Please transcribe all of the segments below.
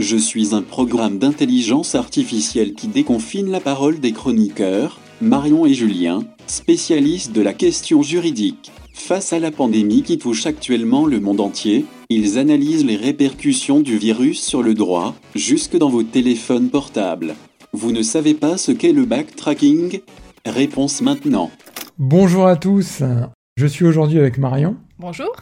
Je suis un programme d'intelligence artificielle qui déconfine la parole des chroniqueurs, Marion et Julien, spécialistes de la question juridique. Face à la pandémie qui touche actuellement le monde entier, ils analysent les répercussions du virus sur le droit, jusque dans vos téléphones portables. Vous ne savez pas ce qu'est le backtracking? Réponse maintenant. Bonjour à tous, je suis aujourd'hui avec Marion. Bonjour.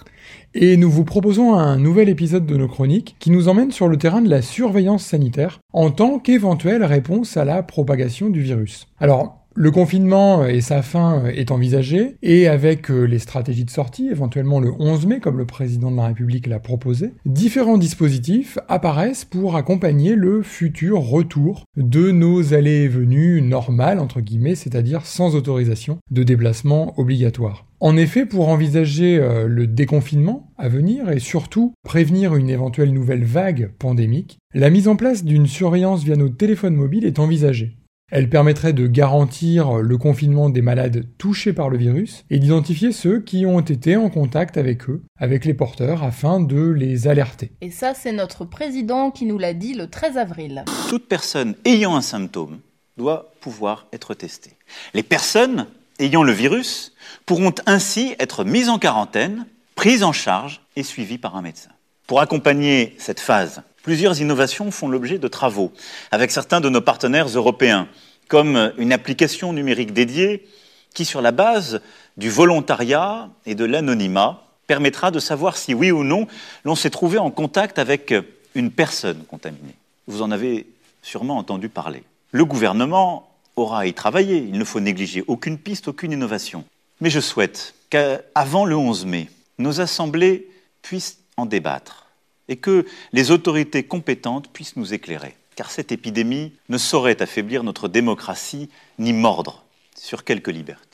Et nous vous proposons un nouvel épisode de nos chroniques qui nous emmène sur le terrain de la surveillance sanitaire en tant qu'éventuelle réponse à la propagation du virus. Alors, le confinement et sa fin est envisagé, et avec euh, les stratégies de sortie, éventuellement le 11 mai, comme le président de la République l'a proposé, différents dispositifs apparaissent pour accompagner le futur retour de nos allées et venues normales, entre guillemets, c'est-à-dire sans autorisation de déplacement obligatoire. En effet, pour envisager euh, le déconfinement à venir et surtout prévenir une éventuelle nouvelle vague pandémique, la mise en place d'une surveillance via nos téléphones mobiles est envisagée. Elle permettrait de garantir le confinement des malades touchés par le virus et d'identifier ceux qui ont été en contact avec eux, avec les porteurs, afin de les alerter. Et ça, c'est notre président qui nous l'a dit le 13 avril. Toute personne ayant un symptôme doit pouvoir être testée. Les personnes ayant le virus pourront ainsi être mises en quarantaine, prises en charge et suivies par un médecin. Pour accompagner cette phase Plusieurs innovations font l'objet de travaux avec certains de nos partenaires européens, comme une application numérique dédiée qui, sur la base du volontariat et de l'anonymat, permettra de savoir si oui ou non l'on s'est trouvé en contact avec une personne contaminée. Vous en avez sûrement entendu parler. Le gouvernement aura à y travailler, il ne faut négliger aucune piste, aucune innovation. Mais je souhaite qu'avant le 11 mai, nos assemblées puissent en débattre et que les autorités compétentes puissent nous éclairer. Car cette épidémie ne saurait affaiblir notre démocratie ni mordre sur quelques libertés.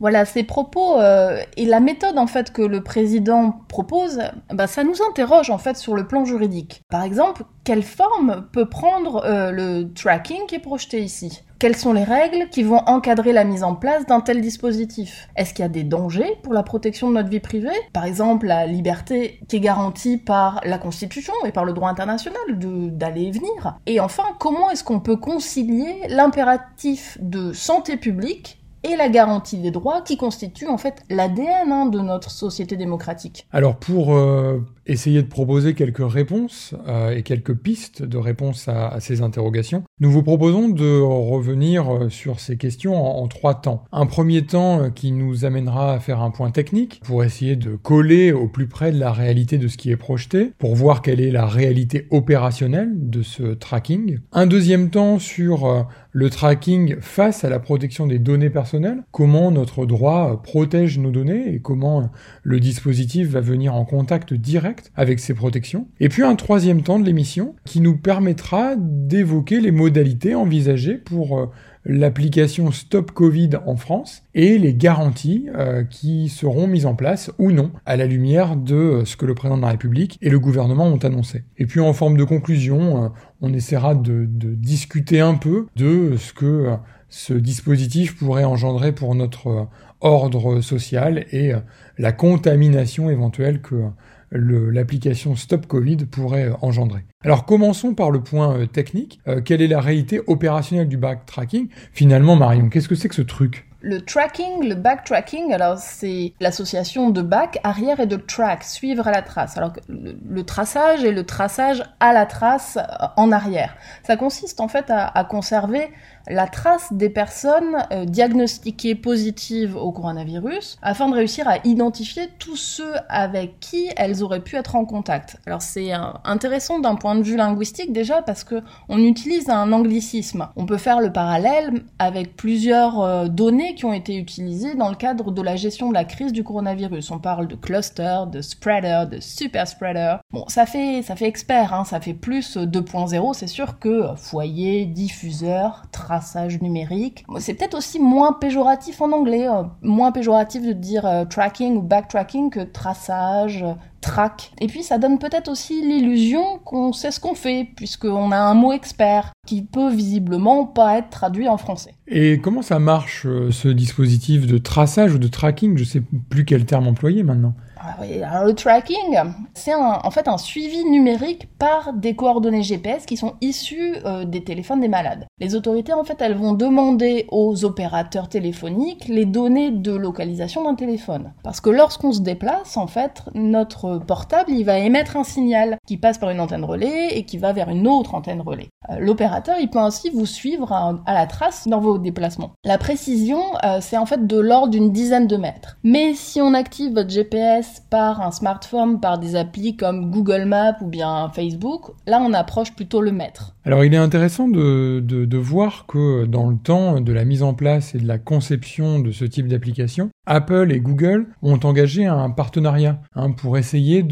Voilà, ces propos euh, et la méthode en fait que le président propose, bah, ça nous interroge en fait sur le plan juridique. Par exemple, quelle forme peut prendre euh, le tracking qui est projeté ici? Quelles sont les règles qui vont encadrer la mise en place d'un tel dispositif? Est-ce qu'il y a des dangers pour la protection de notre vie privée? Par exemple, la liberté qui est garantie par la Constitution et par le droit international d'aller et venir. Et enfin, comment est-ce qu'on peut concilier l'impératif de santé publique et la garantie des droits qui constitue en fait l'ADN hein, de notre société démocratique. Alors pour euh, essayer de proposer quelques réponses euh, et quelques pistes de réponses à, ces interrogations, nous vous proposons de revenir euh, sur ces questions en, trois temps. Un premier temps qui nous amènera à faire un point technique pour essayer de coller au plus près de la réalité de ce qui est projeté, pour voir quelle est la réalité opérationnelle de ce tracking. Un deuxième temps sur le tracking face à la protection des données personnelles, comment notre droit protège nos données et comment le dispositif va venir en contact direct avec ces protections. Et puis un troisième temps de l'émission qui nous permettra d'évoquer les modalités envisagées pour euh, l'application Stop Covid en France et les garanties euh, qui seront mises en place ou non à la lumière de euh, ce que le président de la République et le gouvernement ont annoncé. Et puis en forme de conclusion, on essaiera de, discuter un peu de ce que ce dispositif pourrait engendrer pour notre ordre social et la contamination éventuelle que l'application Stop Covid pourrait engendrer. Alors commençons par le point euh, technique. Euh, quelle est la réalité opérationnelle du backtracking? Finalement, Marion, qu'est-ce que c'est que ce truc? Le tracking, le backtracking, alors c'est l'association de back, arrière et de track, suivre à la trace. Alors le, traçage et le traçage à la trace euh, en arrière. Ça consiste en fait à, à conserver la trace des personnes euh, diagnostiquées positives au coronavirus afin de réussir à identifier tous ceux avec qui elles auraient pu être en contact. Alors c'est euh, intéressant d'un point de vue linguistique déjà parce que on utilise un anglicisme. On peut faire le parallèle avec plusieurs données données qui ont été utilisées dans le cadre de la gestion de la crise du coronavirus. On parle de cluster, de spreader, de super spreader. Bon, ça fait, ça fait expert, hein, ça fait plus 2.0. C'est sûr que foyer, diffuseur, traçage numérique. C'est peut-être aussi moins péjoratif en anglais, euh, moins péjoratif de dire euh, tracking ou backtracking que traçage, track. Et puis ça donne peut-être aussi l'illusion qu'on sait ce qu'on fait, puisqu'on a un mot expert qui peut visiblement pas être traduit en français. Et comment ça marche euh, ce dispositif de traçage ou de tracking? Je sais plus quel terme employer maintenant. Ah le tracking, c'est en fait un suivi numérique par des coordonnées GPS qui sont issues euh, des téléphones des malades. Les autorités, en fait, elles vont demander aux opérateurs téléphoniques les données de localisation d'un téléphone. Parce que lorsqu'on se déplace, en fait, notre portable, il va émettre un signal qui passe par une antenne relais et qui va vers une autre antenne relais. Euh, l'opérateur, il peut ainsi vous suivre à, la trace dans vos déplacements. La précision, euh, c'est en fait de l'ordre d'une dizaine de mètres. Mais si on active votre GPS par un smartphone, par des applis comme Google Maps ou bien Facebook, là on approche plutôt le mètre. Alors il est intéressant de, voir que dans le temps de la mise en place et de la conception de ce type d'application, Apple et Google ont engagé un partenariat hein, pour essayer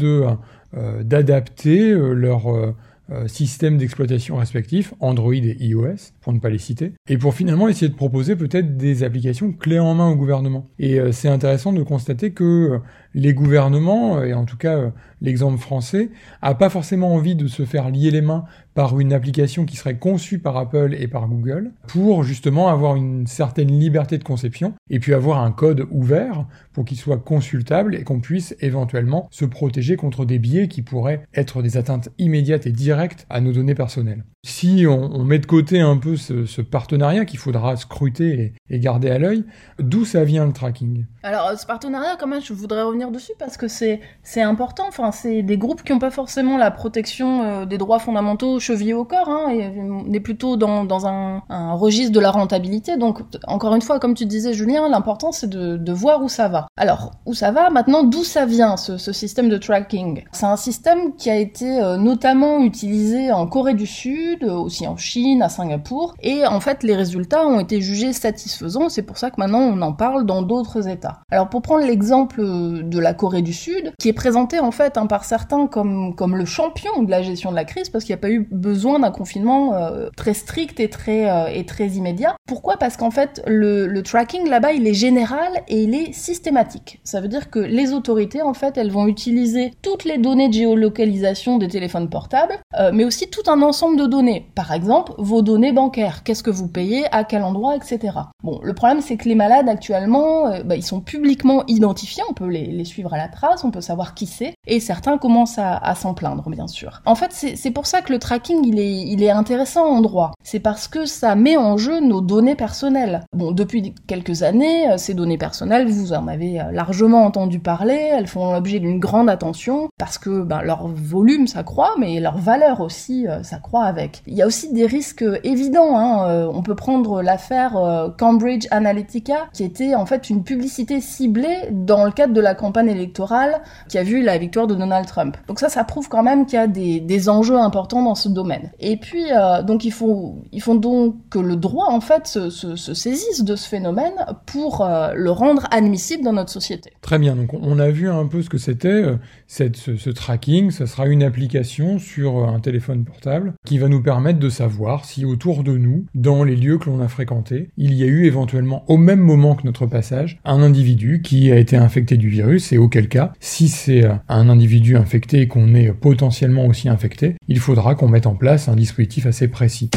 euh, d'adapter euh, leur euh, euh, systèmes d'exploitation respectifs, Android et iOS, pour ne pas les citer, et pour finalement essayer de proposer peut-être des applications clés en main au gouvernement. Et euh, c'est intéressant de constater que euh, les gouvernements, et en tout cas l'exemple français, a pas forcément envie de se faire lier les mains par une application qui serait conçue par Apple et par Google, pour justement avoir une certaine liberté de conception, et puis avoir un code ouvert pour qu'il soit consultable et qu'on puisse éventuellement se protéger contre des biais qui pourraient être des atteintes immédiates et directes à nos données personnelles. Si on, met de côté un peu ce, partenariat qu'il faudra scruter et, garder à l'œil, d'où ça vient le tracking? Alors ce partenariat, quand même, je voudrais revenir dessus parce que c'est important. Enfin, c'est des groupes qui n'ont pas forcément la protection euh, des droits fondamentaux chevillés au corps. Hein, et on est plutôt dans, dans un, registre de la rentabilité. Donc encore une fois, comme tu disais, Julien, l'important c'est de, de voir où ça va. Alors où ça va Maintenant, d'où ça vient ce, système de tracking? C'est un système qui a été euh, notamment utilisé en Corée du Sud aussi en Chine, à Singapour, et en fait les résultats ont été jugés satisfaisants, c'est pour ça que maintenant on en parle dans d'autres États. Alors pour prendre l'exemple de la Corée du Sud, qui est présenté en fait hein, par certains comme, comme le champion de la gestion de la crise, parce qu'il n'y a pas eu besoin d'un confinement euh, très strict et très, euh, et très immédiat. Pourquoi? Parce qu'en fait le, tracking là-bas il est général et il est systématique. Ça veut dire que les autorités en fait elles vont utiliser toutes les données de géolocalisation des téléphones portables, euh, mais aussi tout un ensemble de données par exemple, vos données bancaires, qu'est-ce que vous payez, à quel endroit, etc. Bon, le problème c'est que les malades actuellement, bah, ils sont publiquement identifiés, on peut les, suivre à la trace, on peut savoir qui c'est, et certains commencent à, s'en plaindre, bien sûr. En fait, c'est pour ça que le tracking, il est, intéressant en droit. C'est parce que ça met en jeu nos données personnelles. Bon, depuis quelques années, euh, ces données personnelles, vous en avez euh, largement entendu parler, elles font l'objet d'une grande attention, parce que ben, leur volume s'accroît, mais leur valeur aussi s'accroît avec. Il y a aussi des risques évidents. Hein. Euh, on peut prendre l'affaire euh, Cambridge Analytica, qui était en fait une publicité ciblée dans le cadre de la campagne électorale qui a vu la victoire de Donald Trump. Donc ça, ça prouve quand même qu'il y a des, enjeux importants dans ce domaine. Et puis, euh, donc il faut, il faut donc que le droit en fait se, saisisse de ce phénomène pour le rendre admissible dans notre société. Très bien. Donc on a vu un peu ce que c'était cette, ce, ce tracking. Ça sera une application sur un téléphone portable qui va nous permettre de savoir si autour de nous, dans les lieux que l'on a fréquentés, il y a eu éventuellement au même moment que notre passage un individu qui a été infecté du virus et auquel cas, si c'est euh, un individu infecté et qu'on est potentiellement aussi infecté, il faudra qu'on mette en place un dispositif assez précis.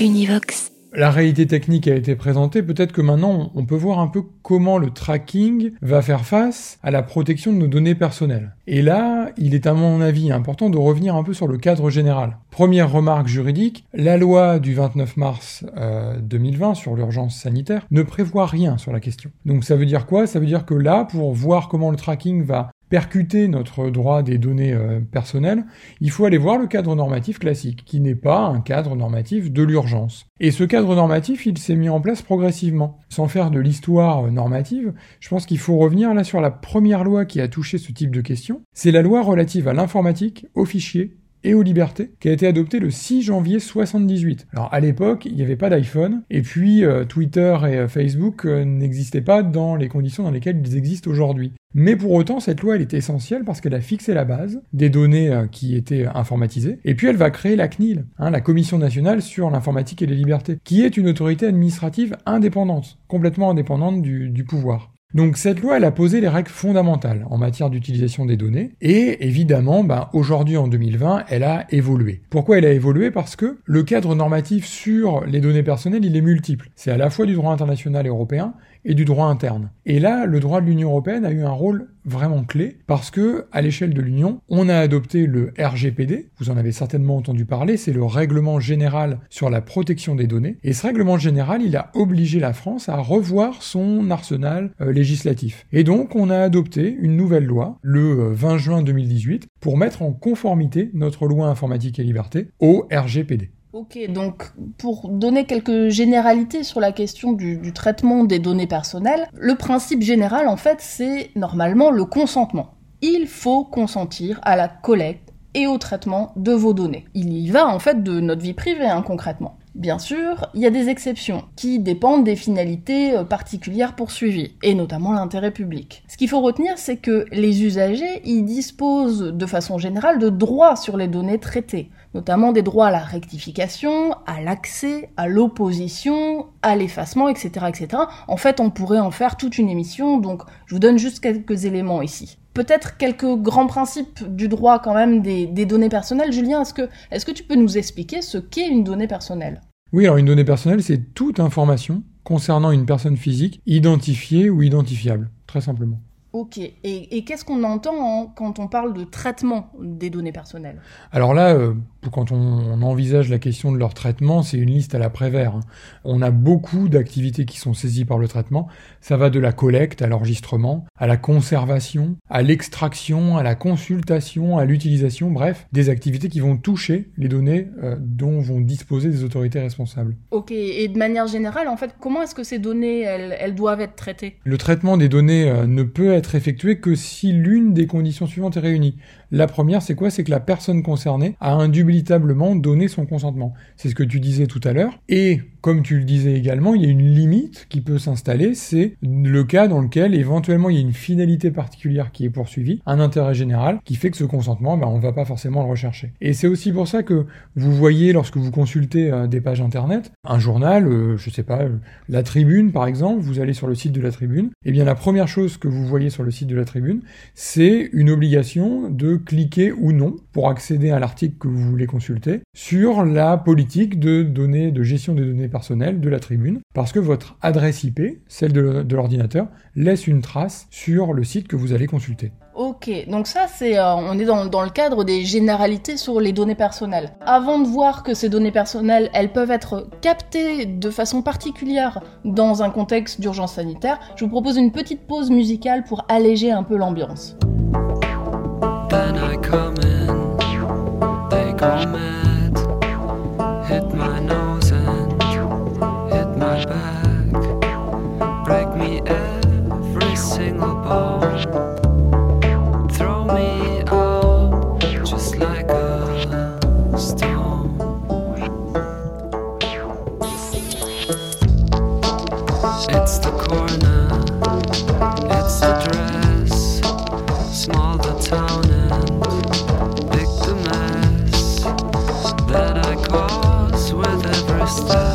Univox la réalité technique a été présentée, peut-être que maintenant on peut voir un peu comment le tracking va faire face à la protection de nos données personnelles. Et là, il est à mon avis important de revenir un peu sur le cadre général. Première remarque juridique, la loi du 29 mars 2020 euh, sur l'urgence sanitaire ne prévoit rien sur la question. Donc ça veut dire quoi? Ça veut dire que là, pour voir comment le tracking va percuter notre droit des données euh, personnelles, il faut aller voir le cadre normatif classique, qui n'est pas un cadre normatif de l'urgence. Et ce cadre normatif, il s'est mis en place progressivement. Sans faire de l'histoire euh, normative, je pense qu'il faut revenir là sur la première loi qui a touché ce type de questions. C'est la loi relative à l'informatique, aux fichiers et aux libertés, qui a été adopté le 6 janvier 78. Alors à l'époque, il n'y avait pas d'iPhone, et puis euh, Twitter et euh, Facebook euh, n'existaient pas dans les conditions dans lesquelles ils existent aujourd'hui. Mais pour autant, cette loi, elle était essentielle parce qu'elle a fixé la base des données qui étaient informatisées, et puis elle va créer la CNIL, hein, la Commission nationale sur l'informatique et les libertés, qui est une autorité administrative indépendante, complètement indépendante du pouvoir. Donc cette loi, elle a posé les règles fondamentales en matière d'utilisation des données, et évidemment, ben, aujourd'hui en 2020, elle a évolué. Pourquoi elle a évolué? Parce que le cadre normatif sur les données personnelles, il est multiple. C'est à la fois du droit international et européen, et du droit interne. Et là, le droit de l'Union européenne a eu un rôle vraiment clé parce que, à l'échelle de l'Union, on a adopté le RGPD. Vous en avez certainement entendu parler. C'est le règlement général sur la protection des données. Et ce règlement général, il a obligé la France à revoir son arsenal euh, législatif. Et donc, on a adopté une nouvelle loi le 20 juin 2018 pour mettre en conformité notre loi informatique et liberté au RGPD. Ok, donc pour donner quelques généralités sur la question du, traitement des données personnelles, le principe général en fait c'est normalement le consentement. Il faut consentir à la collecte et au traitement de vos données. Il y va en fait de notre vie privée hein, concrètement. Bien sûr, il y a des exceptions qui dépendent des finalités euh, particulières poursuivies, et notamment l'intérêt public. Ce qu'il faut retenir, c'est que les usagers y disposent de façon générale de droits sur les données traitées, notamment des droits à la rectification, à l'accès, à l'opposition, à l'effacement, etc., etc. En fait, on pourrait en faire toute une émission, donc je vous donne juste quelques éléments ici. Peut-être quelques grands principes du droit quand même des, des données personnelles. Julien, est-ce que, tu peux nous expliquer ce qu'est une donnée personnelle? Oui, alors une donnée personnelle, c'est toute information concernant une personne physique identifiée ou identifiable, très simplement. Ok, et, et qu'est-ce qu'on entend en, quand on parle de traitement des données personnelles? Alors là, euh, quand on, on, envisage la question de leur traitement, c'est une liste à la Prévert. Hein. On a beaucoup d'activités qui sont saisies par le traitement. Ça va de la collecte à l'enregistrement, à la conservation, à l'extraction, à la consultation, à l'utilisation, bref, des activités qui vont toucher les données euh, dont vont disposer des autorités responsables. Ok, et de manière générale, en fait, comment est-ce que ces données, elles, elles doivent être traitées? Le traitement des données euh, ne peut être effectué que si l'une des conditions suivantes est réunie. La première, c'est quoi? C'est que la personne concernée a indubitablement donné son consentement. C'est ce que tu disais tout à l'heure. Et comme tu le disais également, il y a une limite qui peut s'installer, c'est le cas dans lequel éventuellement il y a une finalité particulière qui est poursuivie, un intérêt général, qui fait que ce consentement, ben, on va pas forcément le rechercher. Et c'est aussi pour ça que vous voyez lorsque vous consultez euh, des pages internet, un journal, euh, je sais pas, la Tribune par exemple, vous allez sur le site de la Tribune, et eh bien la première chose que vous voyez sur le site de la Tribune, c'est une obligation de cliquer ou non pour accéder à l'article que vous voulez consulter sur la politique de données de gestion des données personnelles de la tribune parce que votre adresse IP, celle de, l'ordinateur, laisse une trace sur le site que vous allez consulter. Ok, donc ça c'est, euh, on est dans, dans, le cadre des généralités sur les données personnelles. Avant de voir que ces données personnelles, elles peuvent être captées de façon particulière dans un contexte d'urgence sanitaire, je vous propose une petite pause musicale pour alléger un peu l'ambiance. my stars.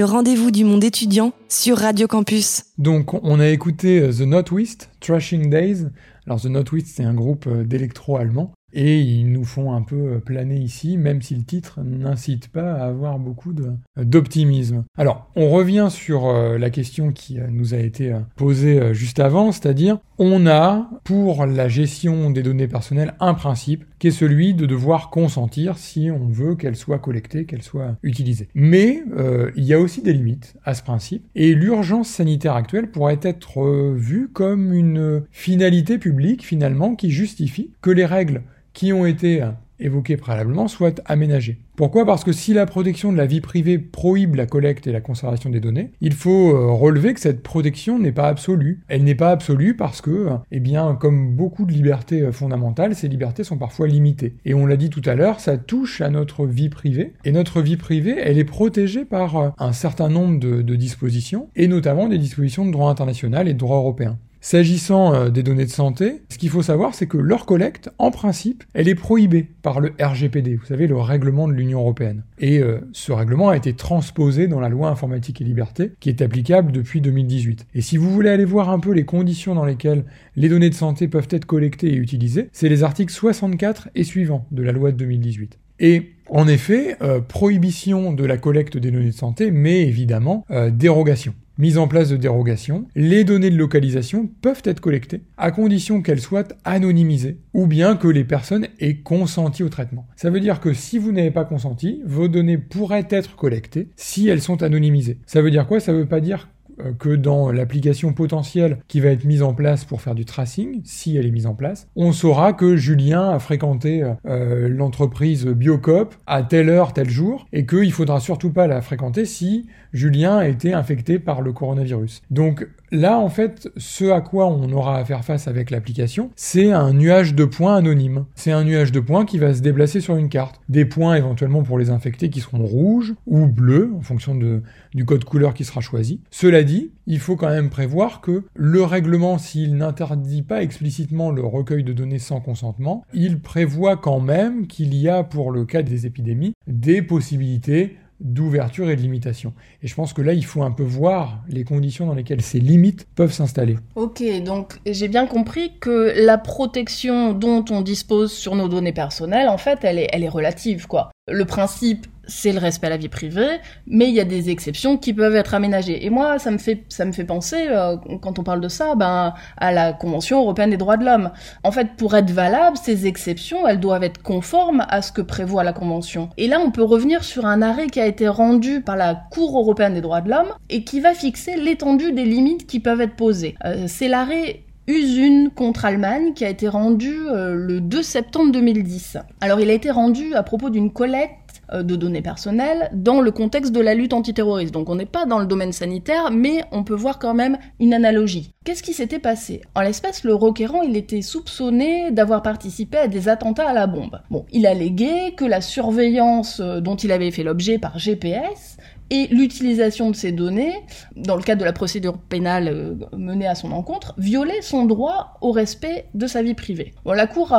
Le rendez-vous du monde étudiant sur Radio Campus. Donc, on a écouté euh, The Northwest, Trashing Days. Alors, The Northwest, c'est un groupe euh, d'électro allemand. Et ils nous font un peu euh, planer ici, même si le titre n'incite pas à avoir beaucoup de- d'optimisme. Alors, on revient sur euh, la question qui euh, nous a été euh, posée euh, juste avant, c'est-à-dire, on a, pour la gestion des données personnelles, un principe qui est celui de devoir consentir si on veut qu'elles soient collectées, qu'elles soient utilisées. Mais euh, il y a aussi des limites à ce principe, et l'urgence sanitaire actuelle pourrait être euh, vue comme une finalité publique, finalement, qui justifie que les règles qui ont été évoquées préalablement soient aménagées. Pourquoi? Parce que si la protection de la vie privée prohibe la collecte et la conservation des données, il faut euh, relever que cette protection n'est pas absolue. Elle n'est pas absolue parce que, euh, eh bien, comme beaucoup de libertés euh, fondamentales, ces libertés sont parfois limitées. Et on l'a dit tout à l'heure, ça touche à notre vie privée. Et notre vie privée, elle est protégée par un certain nombre de, de dispositions, et notamment des dispositions de droit international et de droit européen. S'agissant euh, des données de santé, ce qu'il faut savoir, c'est que leur collecte, en principe, elle est prohibée par le RGPD, vous savez, le règlement de l'Union européenne. Et euh, ce règlement a été transposé dans la loi informatique et liberté, qui est applicable depuis 2018. Et si vous voulez aller voir un peu les conditions dans lesquelles les données de santé peuvent être collectées et utilisées, c'est les articles 64 et suivants de la loi de 2018. Et en effet, euh, prohibition de la collecte des données de santé, mais évidemment euh, dérogation. Mise en place de dérogation, les données de localisation peuvent être collectées à condition qu'elles soient anonymisées ou bien que les personnes aient consenti au traitement. Ça veut dire que si vous n'avez pas consenti, vos données pourraient être collectées si elles sont anonymisées. Ça veut dire quoi? Ça veut pas dire que dans l'application potentielle qui va être mise en place pour faire du tracing, si elle est mise en place, on saura que Julien a fréquenté euh, l'entreprise Biocop à telle heure, tel jour, et qu'il faudra surtout pas la fréquenter si Julien a été infecté par le coronavirus. Donc là, en fait, ce à quoi on aura à faire face avec l'application, c'est un nuage de points anonyme. C'est un nuage de points qui va se déplacer sur une carte. Des points éventuellement pour les infectés qui seront rouges ou bleus en fonction de, du code couleur qui sera choisi. Cela dit, il faut quand même prévoir que le règlement, s'il n'interdit pas explicitement le recueil de données sans consentement, il prévoit quand même qu'il y a pour le cas des épidémies des possibilités d'ouverture et de limitation. Et je pense que là, il faut un peu voir les conditions dans lesquelles ces limites peuvent s'installer. Ok, donc j'ai bien compris que la protection dont on dispose sur nos données personnelles, en fait, elle est, elle est relative, quoi. Le principe, c'est le respect à la vie privée, mais il y a des exceptions qui peuvent être aménagées. Et moi, ça me fait, penser, euh, quand on parle de ça, ben, à la Convention européenne des droits de l'homme. En fait, pour être valables, ces exceptions, elles doivent être conformes à ce que prévoit la Convention. Et là, on peut revenir sur un arrêt qui a été rendu par la Cour européenne des droits de l'homme et qui va fixer l'étendue des limites qui peuvent être posées. Euh, c'est l'arrêt Usun contre Allemagne qui a été rendu euh, le 2 septembre 2010. Alors il a été rendu à propos d'une collecte de données personnelles dans le contexte de la lutte antiterroriste. Donc on n'est pas dans le domaine sanitaire, mais on peut voir quand même une analogie. Qu'est-ce qui s'était passé? En l'espèce, le requérant, il était soupçonné d'avoir participé à des attentats à la bombe. Bon, il alléguait que la surveillance euh, dont il avait fait l'objet par GPS et l'utilisation de ces données, dans le cadre de la procédure pénale euh, menée à son encontre, violait son droit au respect de sa vie privée. Bon, la Cour,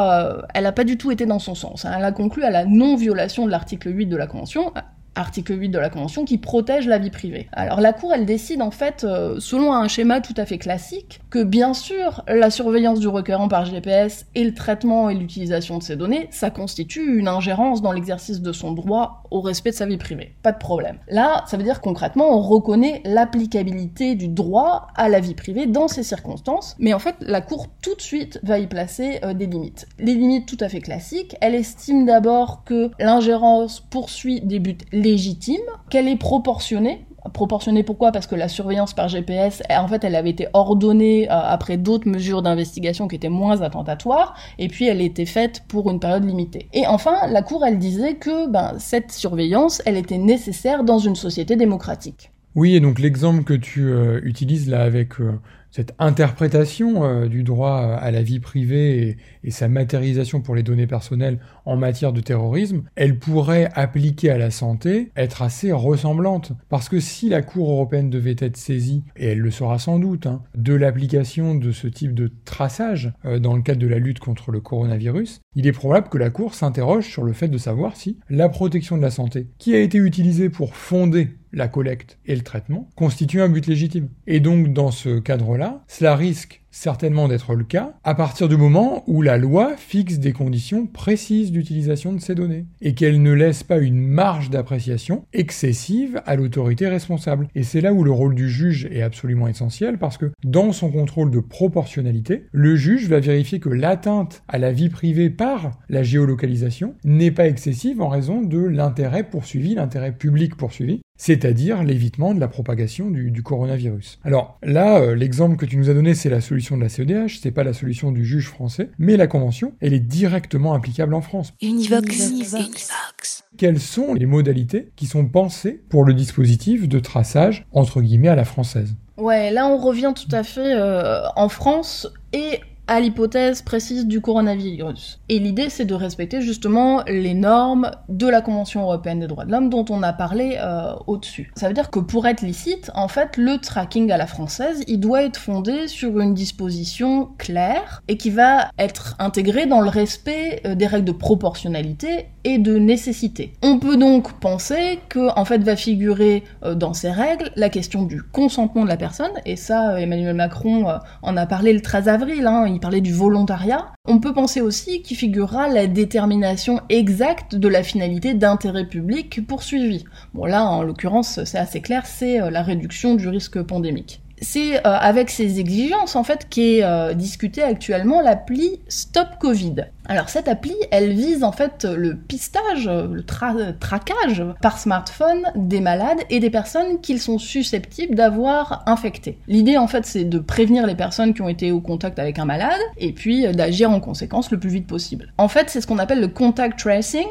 elle n'a pas du tout été dans son sens. hein. Elle a conclu à la non-violation de l'article 8 de la Convention, article 8 de la Convention, qui protège la vie privée. Alors la Cour, elle décide en fait, euh, selon un schéma tout à fait classique, que bien sûr, la surveillance du requérant par GPS et le traitement et l'utilisation de ces données, ça constitue une ingérence dans l'exercice de son droit au respect de sa vie privée. Pas de problème. Là, ça veut dire concrètement, on reconnaît l'applicabilité du droit à la vie privée dans ces circonstances, mais en fait, la Cour tout de suite va y placer euh, des limites. Les limites tout à fait classiques, elle estime d'abord que l'ingérence poursuit des buts légitime, qu'elle est proportionnée. Proportionnée pourquoi? Parce que la surveillance par GPS, en fait, elle avait été ordonnée euh, après d'autres mesures d'investigation qui étaient moins attentatoires, et puis elle était faite pour une période limitée. Et enfin, la Cour, elle disait que ben, cette surveillance, elle était nécessaire dans une société démocratique. Oui, et donc l'exemple que tu euh, utilises là avec euh, cette interprétation euh, du droit à la vie privée et, sa matérialisation pour les données personnelles en matière de terrorisme, elle pourrait appliquer à la santé être assez ressemblante. Parce que si la Cour européenne devait être saisie, et elle le sera sans doute, hein, de l'application de ce type de traçage euh, dans le cadre de la lutte contre le coronavirus, il est probable que la Cour s'interroge sur le fait de savoir si la protection de la santé, qui a été utilisée pour fonder la collecte et le traitement, constitue un but légitime. Et donc dans ce cadre-là, cela risque certainement d'être le cas à partir du moment où la loi fixe des conditions précises d'utilisation de ces données et qu'elle ne laisse pas une marge d'appréciation excessive à l'autorité responsable. Et c'est là où le rôle du juge est absolument essentiel parce que dans son contrôle de proportionnalité, le juge va vérifier que l'atteinte à la vie privée par la géolocalisation n'est pas excessive en raison de l'intérêt poursuivi, l'intérêt public poursuivi, c'est-à-dire l'évitement de la propagation du, coronavirus. Alors là, euh, l'exemple que tu nous as donné, c'est la solution de la CEDH, c'est pas la solution du juge français, mais la convention, elle est directement applicable en France. Univox. Univox. Quelles sont les modalités qui sont pensées pour le dispositif de traçage entre guillemets à la française? Ouais, là on revient tout à fait euh, en France et à l'hypothèse précise du coronavirus. Et l'idée, c'est de respecter justement les normes de la Convention européenne des droits de l'homme dont on a parlé euh, au-dessus. Ça veut dire que pour être licite, en fait, le tracking à la française, il doit être fondé sur une disposition claire et qui va être intégrée dans le respect euh, des règles de proportionnalité et de nécessité. On peut donc penser que, en fait, va figurer euh, dans ces règles la question du consentement de la personne, et ça, Emmanuel Macron en a parlé le 13 avril, hein, parlait du volontariat. On peut penser aussi qu'il figurera la détermination exacte de la finalité d'intérêt public poursuivi. Bon là, en l'occurrence, c'est assez clair, c'est euh, la réduction du risque pandémique c'est euh, avec ces exigences en fait qu'est euh, discutée actuellement l'appli Stop Covid. Alors cette appli, elle vise en fait le pistage, le tra- traquage par smartphone des malades et des personnes qu'ils sont susceptibles d'avoir infectées. L'idée en fait c'est de prévenir les personnes qui ont été au contact avec un malade et puis euh, d'agir en conséquence le plus vite possible. En fait c'est ce qu'on appelle le contact tracing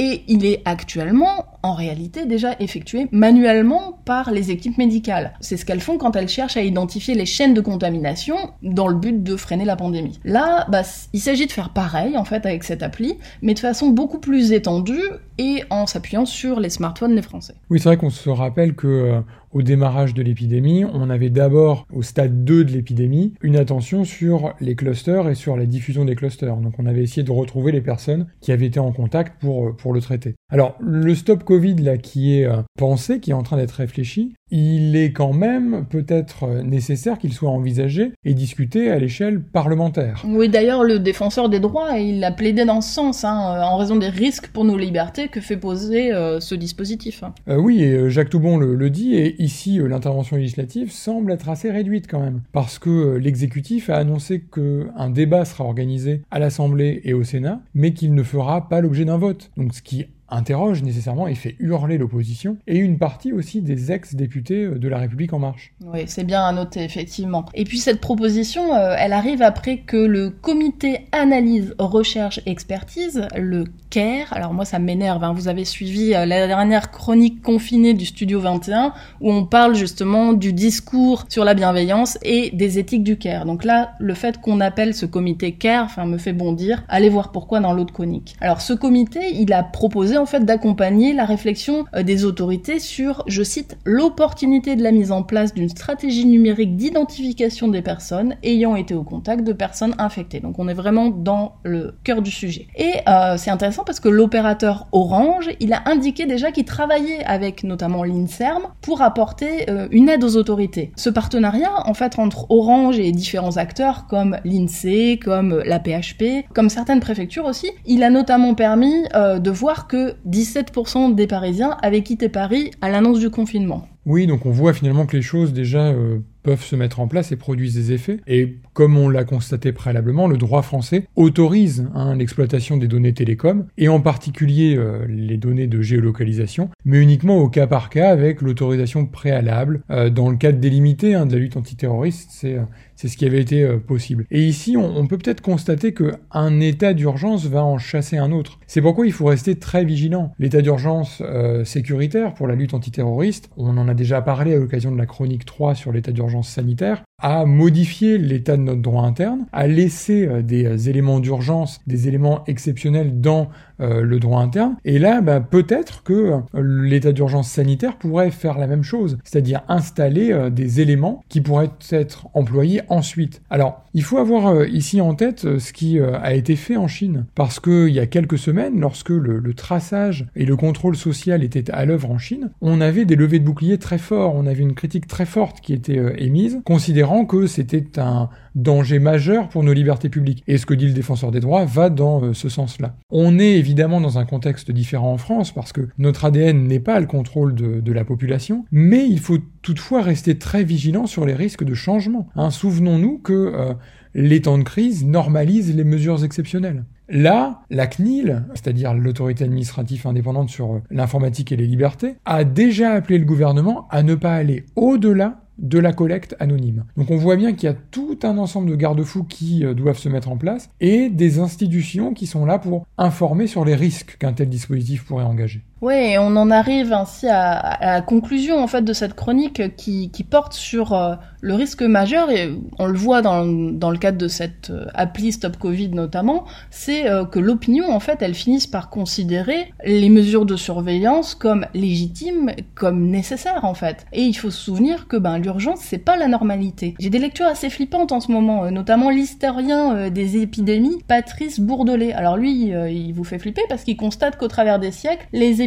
et il est actuellement, en réalité, déjà effectué manuellement par les équipes médicales. C'est ce qu'elles font quand elles cherchent à identifier les chaînes de contamination dans le but de freiner la pandémie. Là, bah, il s'agit de faire pareil, en fait, avec cette appli, mais de façon beaucoup plus étendue et en s'appuyant sur les smartphones des Français. Oui, c'est vrai qu'on se rappelle que euh, au démarrage de l'épidémie, on avait d'abord, au stade 2 de l'épidémie, une attention sur les clusters et sur la diffusion des clusters. Donc on avait essayé de retrouver les personnes qui avaient été en contact pour, pour le traiter. Alors le stop Covid là qui est euh, pensé, qui est en train d'être réfléchi, il est quand même peut-être nécessaire qu'il soit envisagé et discuté à l'échelle parlementaire. Oui, d'ailleurs, le défenseur des droits, il a plaidé dans ce sens, hein, en raison des risques pour nos libertés que fait poser euh, ce dispositif. Euh, oui, et euh, Jacques Toubon le, le, dit, et ici, euh, l'intervention législative semble être assez réduite quand même, parce que euh, l'exécutif a annoncé qu'un débat sera organisé à l'Assemblée et au Sénat, mais qu'il ne fera pas l'objet d'un vote. Donc ce qui interroge nécessairement et fait hurler l'opposition, et une partie aussi des ex-députés de la République en marche. Oui, c'est bien à noter, effectivement. Et puis cette proposition, euh, elle arrive après que le comité analyse, recherche, expertise, le CARE, alors moi ça m'énerve, hein, vous avez suivi euh, la dernière chronique confinée du Studio 21, où on parle justement du discours sur la bienveillance et des éthiques du CARE. Donc là, le fait qu'on appelle ce comité CARE, enfin, me fait bondir, allez voir pourquoi dans l'autre chronique. Alors ce comité, il a proposé en fait d'accompagner la réflexion euh, des autorités sur, je cite, l'opportunité de la mise en place d'une stratégie numérique d'identification des personnes ayant été au contact de personnes infectées. Donc on est vraiment dans le cœur du sujet. Et euh, c'est intéressant parce que l'opérateur Orange, il a indiqué déjà qu'il travaillait avec notamment l'INSERM pour apporter euh, une aide aux autorités. Ce partenariat, en fait, entre Orange et différents acteurs comme l'INSEE, comme la PHP, comme certaines préfectures aussi, il a notamment permis de voir que 17% des Parisiens avaient quitté Paris à l'annonce du confinement. Oui, donc on voit finalement que les choses déjà euh, peuvent se mettre en place et produisent des effets. Et comme on l'a constaté préalablement, le droit français autorise hein, l'exploitation des données télécom, et en particulier euh, les données de géolocalisation, mais uniquement au cas par cas avec l'autorisation préalable. Euh, dans le cadre délimité hein, de la lutte antiterroriste, c'est c'est ce qui avait été euh, possible. Et ici, on, peut peut-être constater que un état d'urgence va en chasser un autre. C'est pourquoi il faut rester très vigilant. L'état d'urgence euh, sécuritaire pour la lutte antiterroriste, on en a déjà parlé à l'occasion de la chronique 3 sur l'état d'urgence sanitaire, a modifié l'état de notre droit interne, a laissé euh, des éléments d'urgence, des éléments exceptionnels dans le droit interne. Et là, bah, peut-être que l'état d'urgence sanitaire pourrait faire la même chose, c'est-à-dire installer des éléments qui pourraient être employés ensuite. Alors, il faut avoir euh, ici en tête euh, ce qui euh, a été fait en Chine, parce qu'il y a quelques semaines, lorsque le, traçage et le contrôle social étaient à l'œuvre en Chine, on avait des levées de boucliers très forts, on avait une critique très forte qui était émise, considérant que c'était un danger majeur pour nos libertés publiques. Et ce que dit le défenseur des droits va dans ce sens-là. On est évidemment dans un contexte différent en France, parce que notre ADN n'est pas le contrôle de la population, mais il faut toutefois rester très vigilant sur les risques de changement. Hein, Souvenons-nous que euh, les temps de crise normalisent les mesures exceptionnelles. Là, la CNIL, c'est-à-dire l'autorité administrative indépendante sur euh, l'informatique et les libertés, a déjà appelé le gouvernement à ne pas aller au-delà de la collecte anonyme. Donc on voit bien qu'il y a tout un ensemble de garde-fous qui euh, doivent se mettre en place et des institutions qui sont là pour informer sur les risques qu'un tel dispositif pourrait engager. Oui, et on en arrive ainsi à, la conclusion en fait de cette chronique qui, porte sur euh, le risque majeur et on le voit dans, dans le cadre de cette euh, appli Stop Covid notamment, c'est euh, que l'opinion en fait elle finisse par considérer les mesures de surveillance comme légitimes, comme nécessaires en fait. Et il faut se souvenir que ben l'urgence c'est pas la normalité. J'ai des lectures assez flippantes en ce moment, notamment l'historien des épidémies Patrice Bourdelet. Alors lui il vous fait flipper parce qu'il constate qu'au travers des siècles les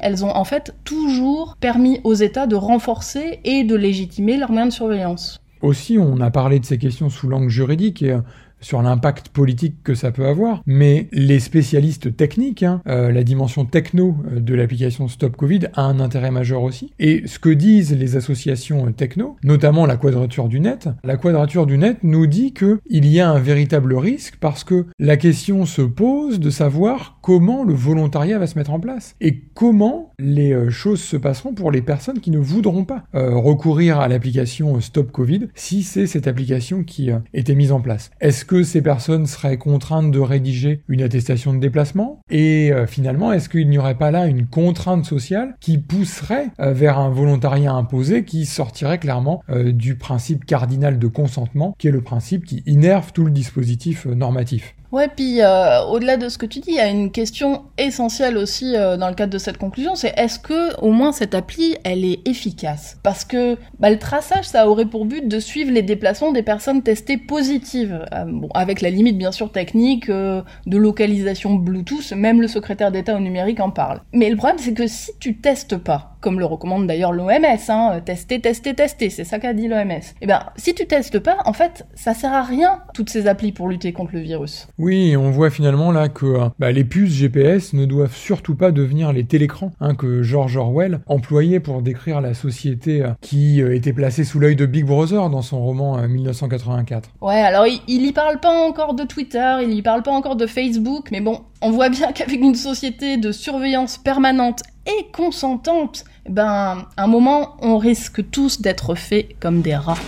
elles ont en fait toujours permis aux États de renforcer et de légitimer leurs moyens de surveillance. Aussi, on a parlé de ces questions sous l'angle juridique et euh, sur l'impact politique que ça peut avoir, mais les spécialistes techniques, hein, euh, la dimension techno euh, de l'application Stop Covid a un intérêt majeur aussi. Et ce que disent les associations euh, techno, notamment la Quadrature du Net, la Quadrature du Net nous dit que il y a un véritable risque parce que la question se pose de savoir comment le volontariat va se mettre en place et comment les choses se passeront pour les personnes qui ne voudront pas recourir à l'application Stop Covid si c'est cette application qui était mise en place. Est-ce que ces personnes seraient contraintes de rédiger une attestation de déplacement Et euh, finalement, est-ce qu'il n'y aurait pas là une contrainte sociale qui pousserait euh, vers un volontariat imposé qui sortirait clairement euh, du principe cardinal de consentement, qui est le principe qui innerve tout le dispositif normatif? Ouais, puis euh, au-delà de ce que tu dis, il y a une question essentielle aussi euh, dans le cadre de cette conclusion, c'est est-ce que au moins cette appli, elle est efficace? Parce que bah, le traçage, ça aurait pour but de suivre les déplacements des personnes testées positives, Euh, avec la limite bien sûr technique de localisation Bluetooth, même le secrétaire d'État au numérique en parle. Mais le problème, c'est que si tu testes pas, comme le recommande d'ailleurs l'OMS, hein, euh, tester, tester, tester, c'est ça qu'a dit l'OMS. Eh ben, si tu testes pas, en fait, ça sert à rien toutes ces applis pour lutter contre le virus. Oui, on voit finalement là que euh, bah, les puces GPS ne doivent surtout pas devenir les télécrans hein, que George Orwell employait pour décrire la société euh, qui était placée sous l'œil de Big Brother dans son roman euh, 1984. Ouais, alors il, il y parle pas encore de Twitter, il y parle pas encore de Facebook, mais bon, on voit bien qu'avec une société de surveillance permanente et consentante, ben, à un moment, on risque tous d'être faits comme des rats.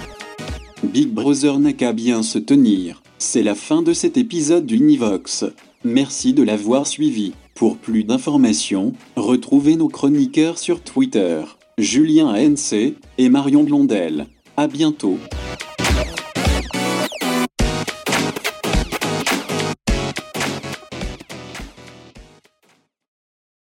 Big Brother n'a qu'à bien se tenir. C'est la fin de cet épisode d'Univox. Merci de l'avoir suivi. Pour plus d'informations, retrouvez nos chroniqueurs sur Twitter, Julien ANC et Marion Blondel. À bientôt.